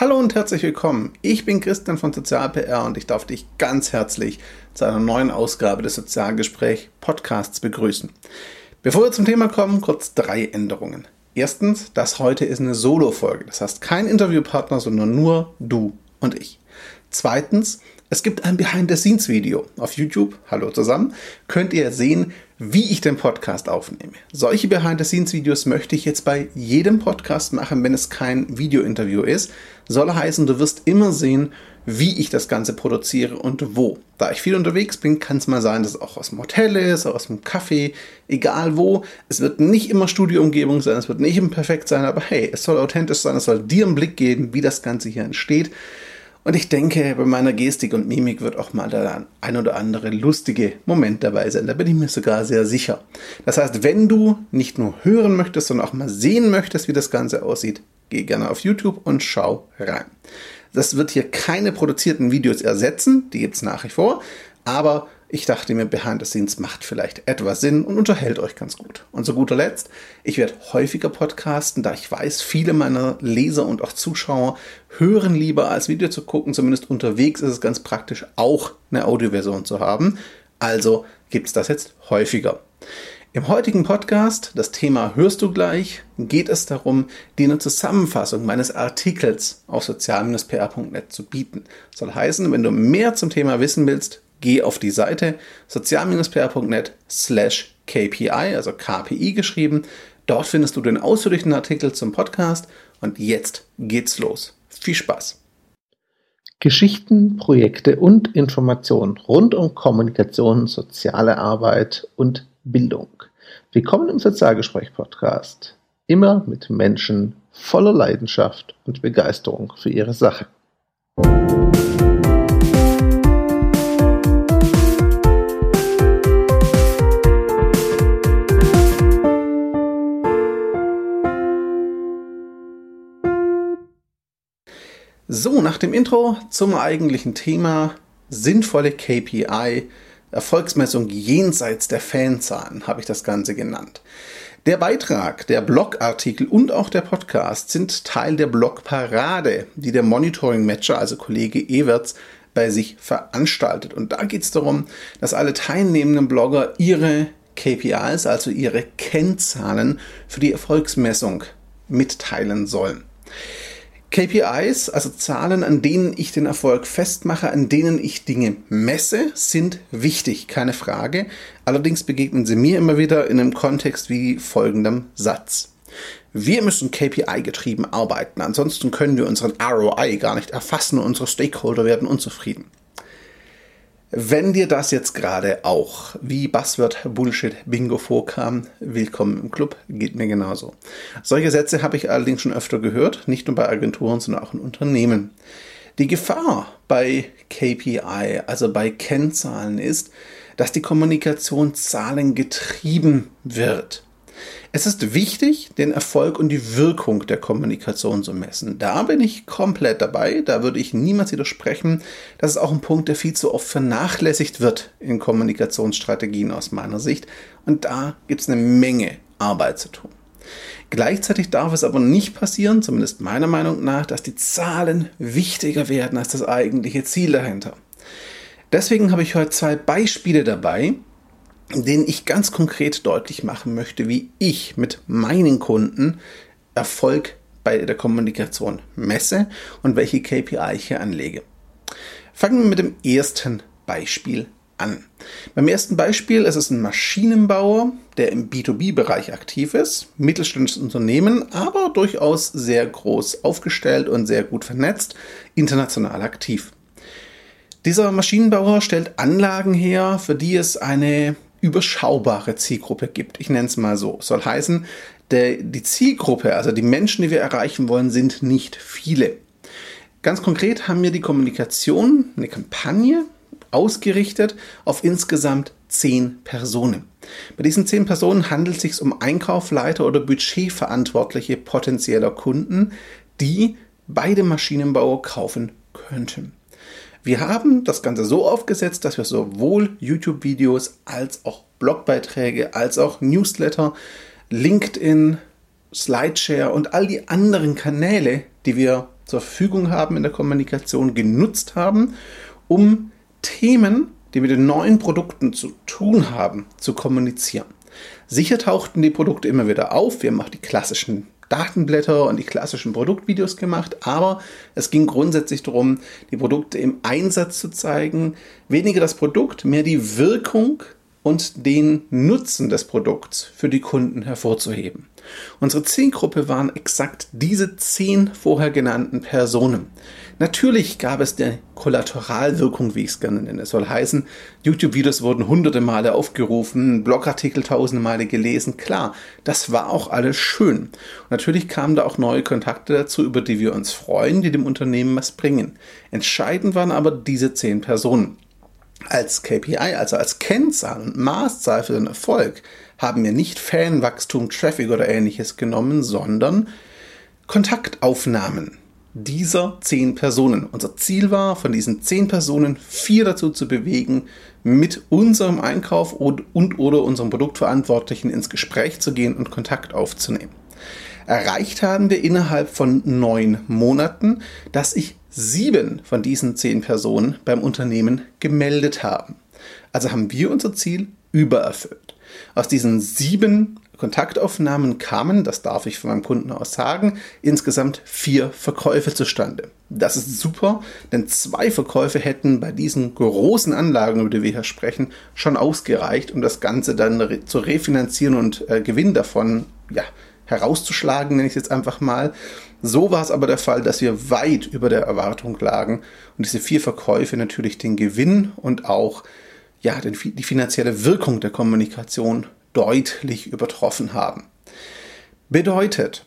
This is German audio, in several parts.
Hallo und herzlich willkommen. Ich bin Christian von SozialPR und ich darf dich ganz herzlich zu einer neuen Ausgabe des Sozialgespräch Podcasts begrüßen. Bevor wir zum Thema kommen, kurz drei Änderungen. Erstens, das heute ist eine Solo-Folge. Das heißt kein Interviewpartner, sondern nur du und ich. Zweitens, es gibt ein Behind-the-Scenes-Video auf YouTube. Hallo zusammen. Könnt ihr sehen, wie ich den Podcast aufnehme. Solche Behind-the-Scenes-Videos möchte ich jetzt bei jedem Podcast machen, wenn es kein Video-Interview ist. Soll heißen, du wirst immer sehen, wie ich das Ganze produziere und wo. Da ich viel unterwegs bin, kann es mal sein, dass es auch aus dem Hotel ist, aus dem Café, egal wo. Es wird nicht immer Studioumgebung sein, es wird nicht immer perfekt sein, aber hey, es soll authentisch sein, es soll dir einen Blick geben, wie das Ganze hier entsteht. Und ich denke, bei meiner Gestik und Mimik wird auch mal der ein oder andere lustige Moment dabei sein. Da bin ich mir sogar sehr sicher. Das heißt, wenn du nicht nur hören möchtest, sondern auch mal sehen möchtest, wie das Ganze aussieht, geh gerne auf YouTube und schau rein. Das wird hier keine produzierten Videos ersetzen, die gibt es nach wie vor, aber ich dachte mir, Behind the Scenes macht vielleicht etwas Sinn und unterhält euch ganz gut. Und zu guter Letzt, ich werde häufiger podcasten, da ich weiß, viele meiner Leser und auch Zuschauer hören lieber als Video zu gucken. Zumindest unterwegs ist es ganz praktisch, auch eine Audioversion zu haben. Also gibt es das jetzt häufiger. Im heutigen Podcast, das Thema hörst du gleich, geht es darum, dir eine Zusammenfassung meines Artikels auf sozial-pr.net zu bieten. Soll heißen, wenn du mehr zum Thema wissen willst, geh auf die Seite sozial-pr.net slash KPI, also KPI geschrieben. Dort findest du den ausführlichen Artikel zum Podcast und jetzt geht's los. Viel Spaß! Geschichten, Projekte und Informationen rund um Kommunikation, soziale Arbeit und Bildung. Willkommen im Sozialgespräch-Podcast. Immer mit Menschen voller Leidenschaft und Begeisterung für ihre Sache. So, nach dem Intro zum eigentlichen Thema sinnvolle KPI, Erfolgsmessung jenseits der Fanzahlen, habe ich das Ganze genannt. Der Beitrag, der Blogartikel und auch der Podcast sind Teil der Blogparade, die der Monitoring Matcher, also Kollege Everts, bei sich veranstaltet. Und da geht es darum, dass alle teilnehmenden Blogger ihre KPIs, also ihre Kennzahlen für die Erfolgsmessung mitteilen sollen. KPIs, also Zahlen, an denen ich den Erfolg festmache, an denen ich Dinge messe, sind wichtig, keine Frage. Allerdings begegnen sie mir immer wieder in einem Kontext wie folgendem Satz. Wir müssen KPI-getrieben arbeiten, ansonsten können wir unseren ROI gar nicht erfassen und unsere Stakeholder werden unzufrieden. Wenn dir das jetzt gerade auch wie Buzzword Bullshit Bingo vorkam, willkommen im Club, geht mir genauso. Solche Sätze habe ich allerdings schon öfter gehört, nicht nur bei Agenturen, sondern auch in Unternehmen. Die Gefahr bei KPI, also bei Kennzahlen, ist, dass die Kommunikation zahlengetrieben wird. Es ist wichtig, den Erfolg und die Wirkung der Kommunikation zu messen. Da bin ich komplett dabei. Da würde ich niemals widersprechen. Das ist auch ein Punkt, der viel zu oft vernachlässigt wird in Kommunikationsstrategien aus meiner Sicht. Und da gibt es eine Menge Arbeit zu tun. Gleichzeitig darf es aber nicht passieren, zumindest meiner Meinung nach, dass die Zahlen wichtiger werden als das eigentliche Ziel dahinter. Deswegen habe ich heute zwei Beispiele dabei, denen ich ganz konkret deutlich machen möchte, wie ich mit meinen Kunden Erfolg bei der Kommunikation messe und welche KPI ich hier anlege. Fangen wir mit dem ersten Beispiel an. Beim ersten Beispiel ist es ein Maschinenbauer, der im B2B-Bereich aktiv ist, mittelständisches Unternehmen, aber durchaus sehr groß aufgestellt und sehr gut vernetzt, international aktiv. Dieser Maschinenbauer stellt Anlagen her, für die es eine überschaubare Zielgruppe gibt. Ich nenne es mal so. Soll heißen, der, die Zielgruppe, also die Menschen, die wir erreichen wollen, sind nicht viele. Ganz konkret haben wir die Kommunikation, eine Kampagne ausgerichtet auf insgesamt zehn Personen. Bei diesen zehn Personen handelt es sich um Einkaufleiter oder Budgetverantwortliche potenzieller Kunden, die bei dem Maschinenbauer kaufen könnten. Wir haben das Ganze so aufgesetzt, dass wir sowohl YouTube-Videos als auch Blogbeiträge, als auch Newsletter, LinkedIn, Slideshare und all die anderen Kanäle, die wir zur Verfügung haben in der Kommunikation, genutzt haben, um Themen, die mit den neuen Produkten zu tun haben, zu kommunizieren. Sicher tauchten die Produkte immer wieder auf. Wir haben auch die klassischen Datenblätter und die klassischen Produktvideos gemacht, aber es ging grundsätzlich darum, die Produkte im Einsatz zu zeigen. Weniger das Produkt, mehr die Wirkung und den Nutzen des Produkts für die Kunden hervorzuheben. Unsere Zielgruppe waren exakt diese zehn vorher genannten Personen. Natürlich gab es eine Kollateralwirkung, wie ich es gerne nenne. Es soll heißen, YouTube-Videos wurden hunderte Male aufgerufen, Blogartikel tausende Male gelesen. Klar, das war auch alles schön. Und natürlich kamen da auch neue Kontakte dazu, über die wir uns freuen, die dem Unternehmen was bringen. Entscheidend waren aber diese zehn Personen. Als KPI, also als Kennzahl und Maßzahl für den Erfolg, haben wir nicht Fanwachstum, Traffic oder ähnliches genommen, sondern Kontaktaufnahmen dieser zehn Personen. Unser Ziel war, von diesen zehn Personen vier dazu zu bewegen, mit unserem Einkauf und, und oder unserem Produktverantwortlichen ins Gespräch zu gehen und Kontakt aufzunehmen. Erreicht haben wir innerhalb von neun Monaten, dass sich sieben von diesen zehn Personen beim Unternehmen gemeldet haben. Also haben wir unser Ziel übererfüllt. Aus diesen sieben Kontaktaufnahmen kamen, das darf ich von meinem Kunden aus sagen, insgesamt vier Verkäufe zustande. Das ist super, denn zwei Verkäufe hätten bei diesen großen Anlagen, über die wir hier sprechen, schon ausgereicht, um das Ganze dann re zu refinanzieren und äh, Gewinn davon ja, herauszuschlagen, nenne ich es jetzt einfach mal. So war es aber der Fall, dass wir weit über der Erwartung lagen und diese vier Verkäufe natürlich den Gewinn und auch ja, den, die finanzielle Wirkung der Kommunikation deutlich übertroffen haben. Bedeutet,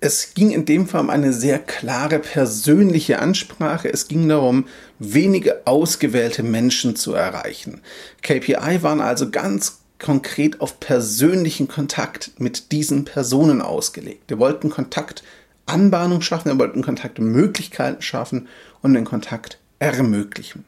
es ging in dem Fall um eine sehr klare persönliche Ansprache. Es ging darum, wenige ausgewählte Menschen zu erreichen. KPI waren also ganz konkret auf persönlichen Kontakt mit diesen Personen ausgelegt. Wir wollten Kontaktanbahnung schaffen, wir wollten Kontaktmöglichkeiten schaffen und den Kontakt ermöglichen.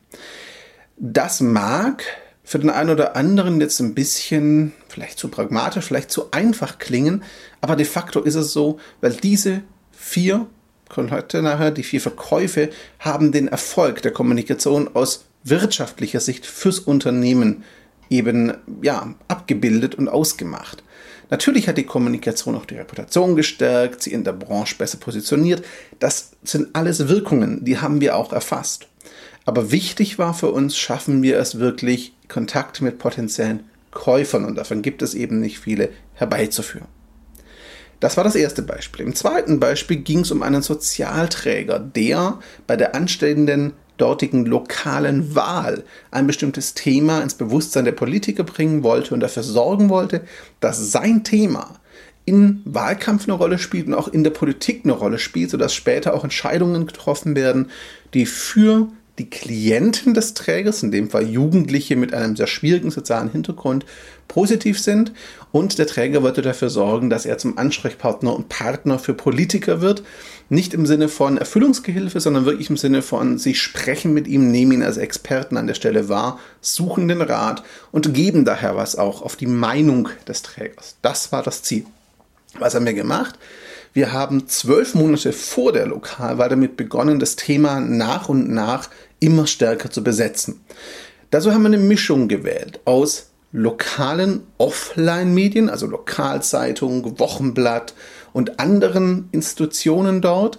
Das mag für den einen oder anderen jetzt ein bisschen vielleicht zu pragmatisch, vielleicht zu einfach klingen, aber de facto ist es so, weil diese vier Kontakte nachher, die vier Verkäufe haben den Erfolg der Kommunikation aus wirtschaftlicher Sicht fürs Unternehmen eben ja abgebildet und ausgemacht. Natürlich hat die Kommunikation auch die Reputation gestärkt, sie in der Branche besser positioniert. Das sind alles Wirkungen, die haben wir auch erfasst. Aber wichtig war für uns, schaffen wir es wirklich, Kontakt mit potenziellen Käufern, und davon gibt es eben nicht viele, herbeizuführen. Das war das erste Beispiel. Im zweiten Beispiel ging es um einen Sozialträger, der bei der anstehenden dortigen lokalen Wahl ein bestimmtes Thema ins Bewusstsein der Politiker bringen wollte und dafür sorgen wollte, dass sein Thema im Wahlkampf eine Rolle spielt und auch in der Politik eine Rolle spielt, sodass später auch Entscheidungen getroffen werden, die für die Klienten des Trägers, in dem Fall Jugendliche mit einem sehr schwierigen sozialen Hintergrund, positiv sind. Und der Träger wollte dafür sorgen, dass er zum Ansprechpartner und Partner für Politiker wird. Nicht im Sinne von Erfüllungsgehilfe, sondern wirklich im Sinne von, sie sprechen mit ihm, nehmen ihn als Experten an der Stelle wahr, suchen den Rat und geben daher was auch auf die Meinung des Trägers. Das war das Ziel. Was haben wir gemacht? Wir haben zwölf Monate vor der Lokalwahl damit begonnen, das Thema nach und nach immer stärker zu besetzen. Dazu haben wir eine Mischung gewählt aus lokalen Offline-Medien, also Lokalzeitung, Wochenblatt und anderen Institutionen dort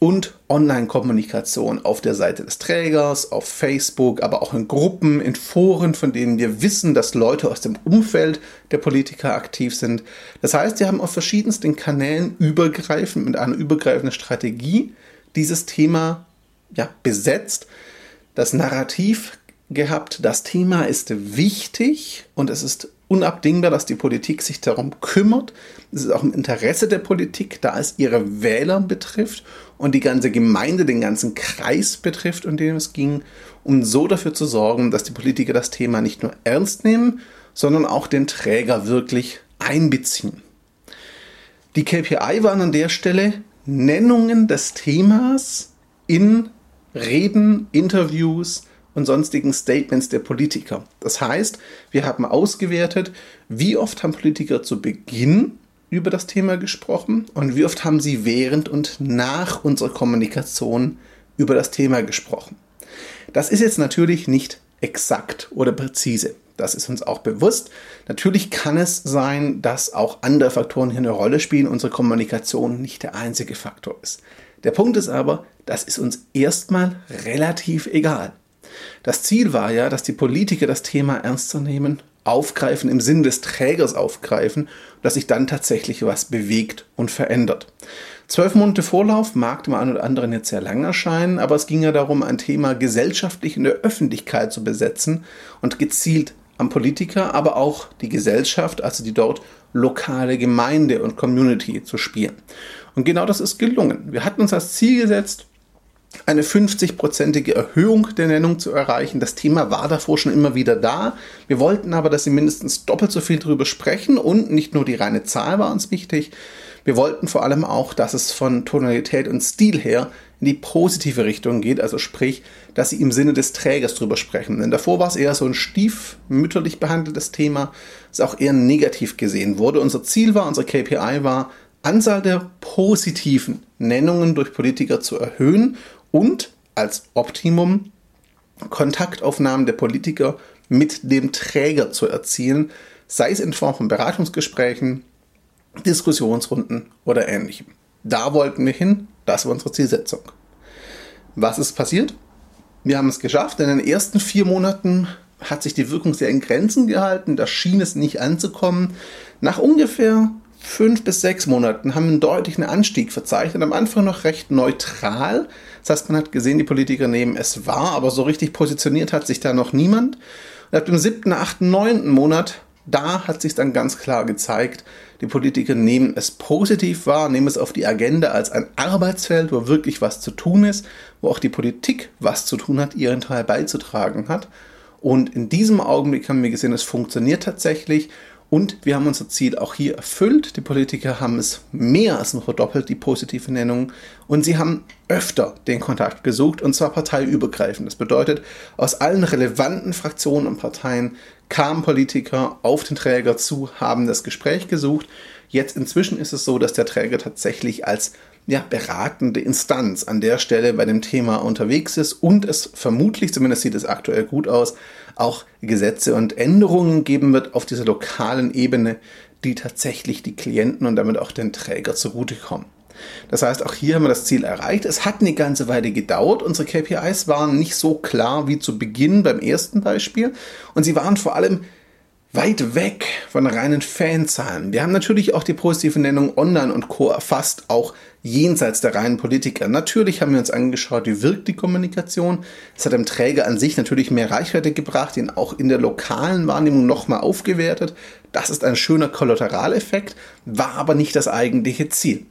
und Online-Kommunikation auf der Seite des Trägers, auf Facebook, aber auch in Gruppen, in Foren, von denen wir wissen, dass Leute aus dem Umfeld der Politiker aktiv sind. Das heißt, wir haben auf verschiedensten Kanälen übergreifend mit einer übergreifenden Strategie dieses Thema ja, besetzt das Narrativ gehabt, das Thema ist wichtig und es ist unabdingbar, dass die Politik sich darum kümmert. Es ist auch im Interesse der Politik, da es ihre Wähler betrifft und die ganze Gemeinde, den ganzen Kreis betrifft, um den es ging, um so dafür zu sorgen, dass die Politiker das Thema nicht nur ernst nehmen, sondern auch den Träger wirklich einbeziehen. Die KPI waren an der Stelle Nennungen des Themas in Reden, Interviews und sonstigen Statements der Politiker. Das heißt, wir haben ausgewertet, wie oft haben Politiker zu Beginn über das Thema gesprochen und wie oft haben Sie während und nach unserer Kommunikation über das Thema gesprochen. Das ist jetzt natürlich nicht exakt oder präzise. Das ist uns auch bewusst. Natürlich kann es sein, dass auch andere Faktoren hier eine Rolle spielen. Unsere Kommunikation nicht der einzige Faktor ist. Der Punkt ist aber, das ist uns erstmal relativ egal. Das Ziel war ja, dass die Politiker das Thema ernster nehmen, aufgreifen, im Sinn des Trägers aufgreifen, dass sich dann tatsächlich was bewegt und verändert. Zwölf Monate Vorlauf mag dem einen oder anderen jetzt sehr lang erscheinen, aber es ging ja darum, ein Thema gesellschaftlich in der Öffentlichkeit zu besetzen und gezielt am Politiker, aber auch die Gesellschaft, also die dort lokale Gemeinde und Community zu spielen. Und genau das ist gelungen. Wir hatten uns als Ziel gesetzt, eine 50-prozentige Erhöhung der Nennung zu erreichen. Das Thema war davor schon immer wieder da. Wir wollten aber, dass Sie mindestens doppelt so viel darüber sprechen und nicht nur die reine Zahl war uns wichtig. Wir wollten vor allem auch, dass es von Tonalität und Stil her in die positive Richtung geht, also sprich, dass Sie im Sinne des Trägers drüber sprechen. Denn davor war es eher so ein stiefmütterlich behandeltes Thema, das auch eher negativ gesehen wurde. Unser Ziel war, unser KPI war, Anzahl der positiven Nennungen durch Politiker zu erhöhen und als Optimum Kontaktaufnahmen der Politiker mit dem Träger zu erzielen, sei es in Form von Beratungsgesprächen, Diskussionsrunden oder ähnlichem. Da wollten wir hin, das war unsere Zielsetzung. Was ist passiert? Wir haben es geschafft. In den ersten vier Monaten hat sich die Wirkung sehr in Grenzen gehalten. Da schien es nicht anzukommen. Nach ungefähr fünf bis sechs Monaten haben wir einen deutlichen Anstieg verzeichnet. Am Anfang noch recht neutral. Das heißt, man hat gesehen, die Politiker nehmen es wahr, aber so richtig positioniert hat sich da noch niemand. Und ab dem siebten, achten, neunten Monat, da hat sich dann ganz klar gezeigt, die Politiker nehmen es positiv wahr, nehmen es auf die Agenda als ein Arbeitsfeld, wo wirklich was zu tun ist, wo auch die Politik was zu tun hat, ihren Teil beizutragen hat. Und in diesem Augenblick haben wir gesehen, es funktioniert tatsächlich und wir haben unser Ziel auch hier erfüllt. Die Politiker haben es mehr als noch verdoppelt, die positive Nennung. Und sie haben öfter den Kontakt gesucht, und zwar parteiübergreifend. Das bedeutet, aus allen relevanten Fraktionen und Parteien kamen Politiker auf den Träger zu, haben das Gespräch gesucht. Jetzt inzwischen ist es so, dass der Träger tatsächlich als ja, beratende Instanz an der Stelle bei dem Thema unterwegs ist und es vermutlich, zumindest sieht es aktuell gut aus, auch Gesetze und Änderungen geben wird auf dieser lokalen Ebene, die tatsächlich die Klienten und damit auch den Träger zugutekommen. Das heißt, auch hier haben wir das Ziel erreicht. Es hat eine ganze Weile gedauert. Unsere KPIs waren nicht so klar wie zu Beginn beim ersten Beispiel und sie waren vor allem weit weg von reinen Fanzahlen. Wir haben natürlich auch die positive Nennung Online und Co. erfasst, auch jenseits der reinen Politiker. Natürlich haben wir uns angeschaut, wie wirkt die Kommunikation. Es hat dem Träger an sich natürlich mehr Reichweite gebracht, ihn auch in der lokalen Wahrnehmung nochmal aufgewertet. Das ist ein schöner Kollateraleffekt, war aber nicht das eigentliche Ziel.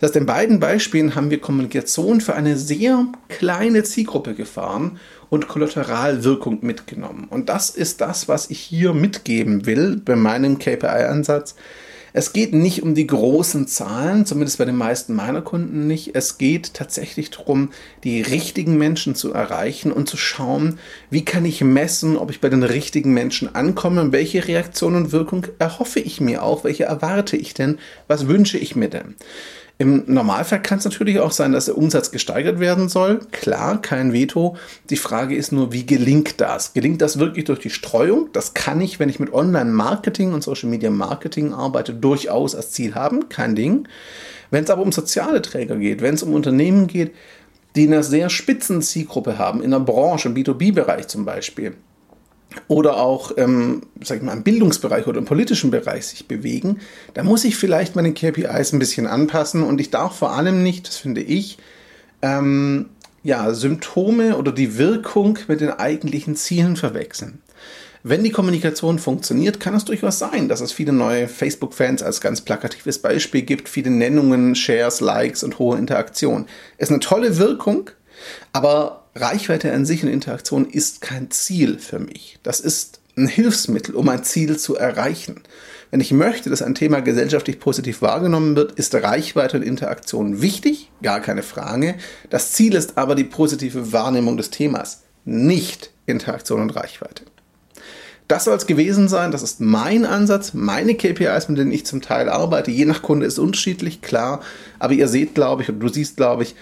Das heißt, in beiden Beispielen haben wir Kommunikation für eine sehr kleine Zielgruppe gefahren und Kollateralwirkung mitgenommen. Und das ist das, was ich hier mitgeben will bei meinem KPI-Ansatz. Es geht nicht um die großen Zahlen, zumindest bei den meisten meiner Kunden nicht. Es geht tatsächlich darum, die richtigen Menschen zu erreichen und zu schauen, wie kann ich messen, ob ich bei den richtigen Menschen ankomme und welche Reaktion und Wirkung erhoffe ich mir auch, welche erwarte ich denn, was wünsche ich mir denn. Im Normalfall kann es natürlich auch sein, dass der Umsatz gesteigert werden soll. Klar, kein Veto. Die Frage ist nur, wie gelingt das? Gelingt das wirklich durch die Streuung? Das kann ich, wenn ich mit Online-Marketing und Social-Media-Marketing arbeite, durchaus als Ziel haben. Kein Ding. Wenn es aber um soziale Träger geht, wenn es um Unternehmen geht, die eine sehr spitzen Zielgruppe haben, in der Branche, im B2B-Bereich zum Beispiel, oder auch, ähm, sag ich mal, im Bildungsbereich oder im politischen Bereich sich bewegen, da muss ich vielleicht meine KPIs ein bisschen anpassen und ich darf vor allem nicht, das finde ich, ähm, ja, Symptome oder die Wirkung mit den eigentlichen Zielen verwechseln. Wenn die Kommunikation funktioniert, kann es durchaus sein, dass es viele neue Facebook-Fans als ganz plakatives Beispiel gibt, viele Nennungen, Shares, Likes und hohe Interaktion. Ist eine tolle Wirkung, aber Reichweite an sich und Interaktion ist kein Ziel für mich. Das ist ein Hilfsmittel, um ein Ziel zu erreichen. Wenn ich möchte, dass ein Thema gesellschaftlich positiv wahrgenommen wird, ist Reichweite und Interaktion wichtig, gar keine Frage. Das Ziel ist aber die positive Wahrnehmung des Themas, nicht Interaktion und Reichweite. Das soll es gewesen sein. Das ist mein Ansatz, meine KPIs, mit denen ich zum Teil arbeite. Je nach Kunde ist unterschiedlich, klar. Aber ihr seht, glaube ich, und du siehst, glaube ich,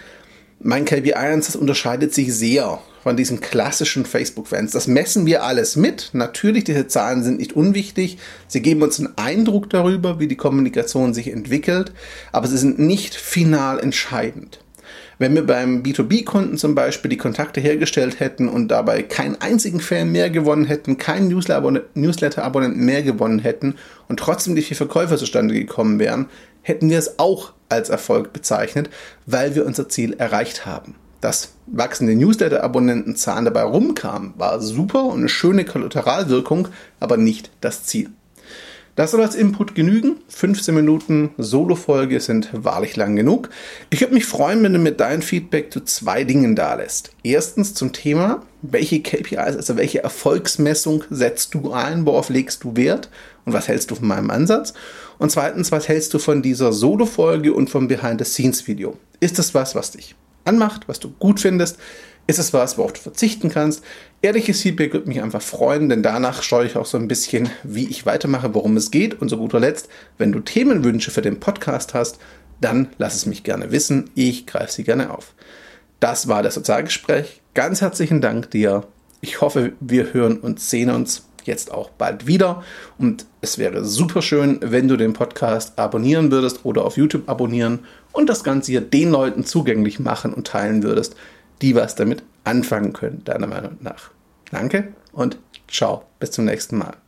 mein KPI-Ansatz unterscheidet sich sehr von diesen klassischen Facebook-Fans. Das messen wir alles mit. Natürlich, diese Zahlen sind nicht unwichtig. Sie geben uns einen Eindruck darüber, wie die Kommunikation sich entwickelt, aber sie sind nicht final entscheidend. Wenn wir beim B2B-Kunden zum Beispiel die Kontakte hergestellt hätten und dabei keinen einzigen Fan mehr gewonnen hätten, keinen Newsletter-Abonnenten mehr gewonnen hätten und trotzdem die vier Verkäufer zustande gekommen wären, hätten wir es auch als Erfolg bezeichnet, weil wir unser Ziel erreicht haben. Dass wachsende Newsletter-Abonnentenzahlen dabei rumkamen, war super und eine schöne Kollateralwirkung, aber nicht das Ziel. Das soll als Input genügen. 15 Minuten Solo-Folge sind wahrlich lang genug. Ich würde mich freuen, wenn du mir dein Feedback zu zwei Dingen da lässt. Erstens zum Thema, welche KPIs, also welche Erfolgsmessung setzt du ein, worauf legst du Wert und was hältst du von meinem Ansatz? Und zweitens, was hältst du von dieser Solo-Folge und vom Behind-the-Scenes-Video? Ist das was, was dich anmacht, was du gut findest? Ist es was, worauf du verzichten kannst? Ehrliches Feedback würde mich einfach freuen, denn danach schaue ich auch so ein bisschen, wie ich weitermache, worum es geht. Und zu guter Letzt, wenn du Themenwünsche für den Podcast hast, dann lass es mich gerne wissen. Ich greife sie gerne auf. Das war das Sozialgespräch. Ganz herzlichen Dank dir. Ich hoffe, wir hören und sehen uns jetzt auch bald wieder. Und es wäre super schön, wenn du den Podcast abonnieren würdest oder auf YouTube abonnieren und das Ganze hier den Leuten zugänglich machen und teilen würdest, die was damit anfangen können, deiner Meinung nach. Danke und ciao, bis zum nächsten Mal.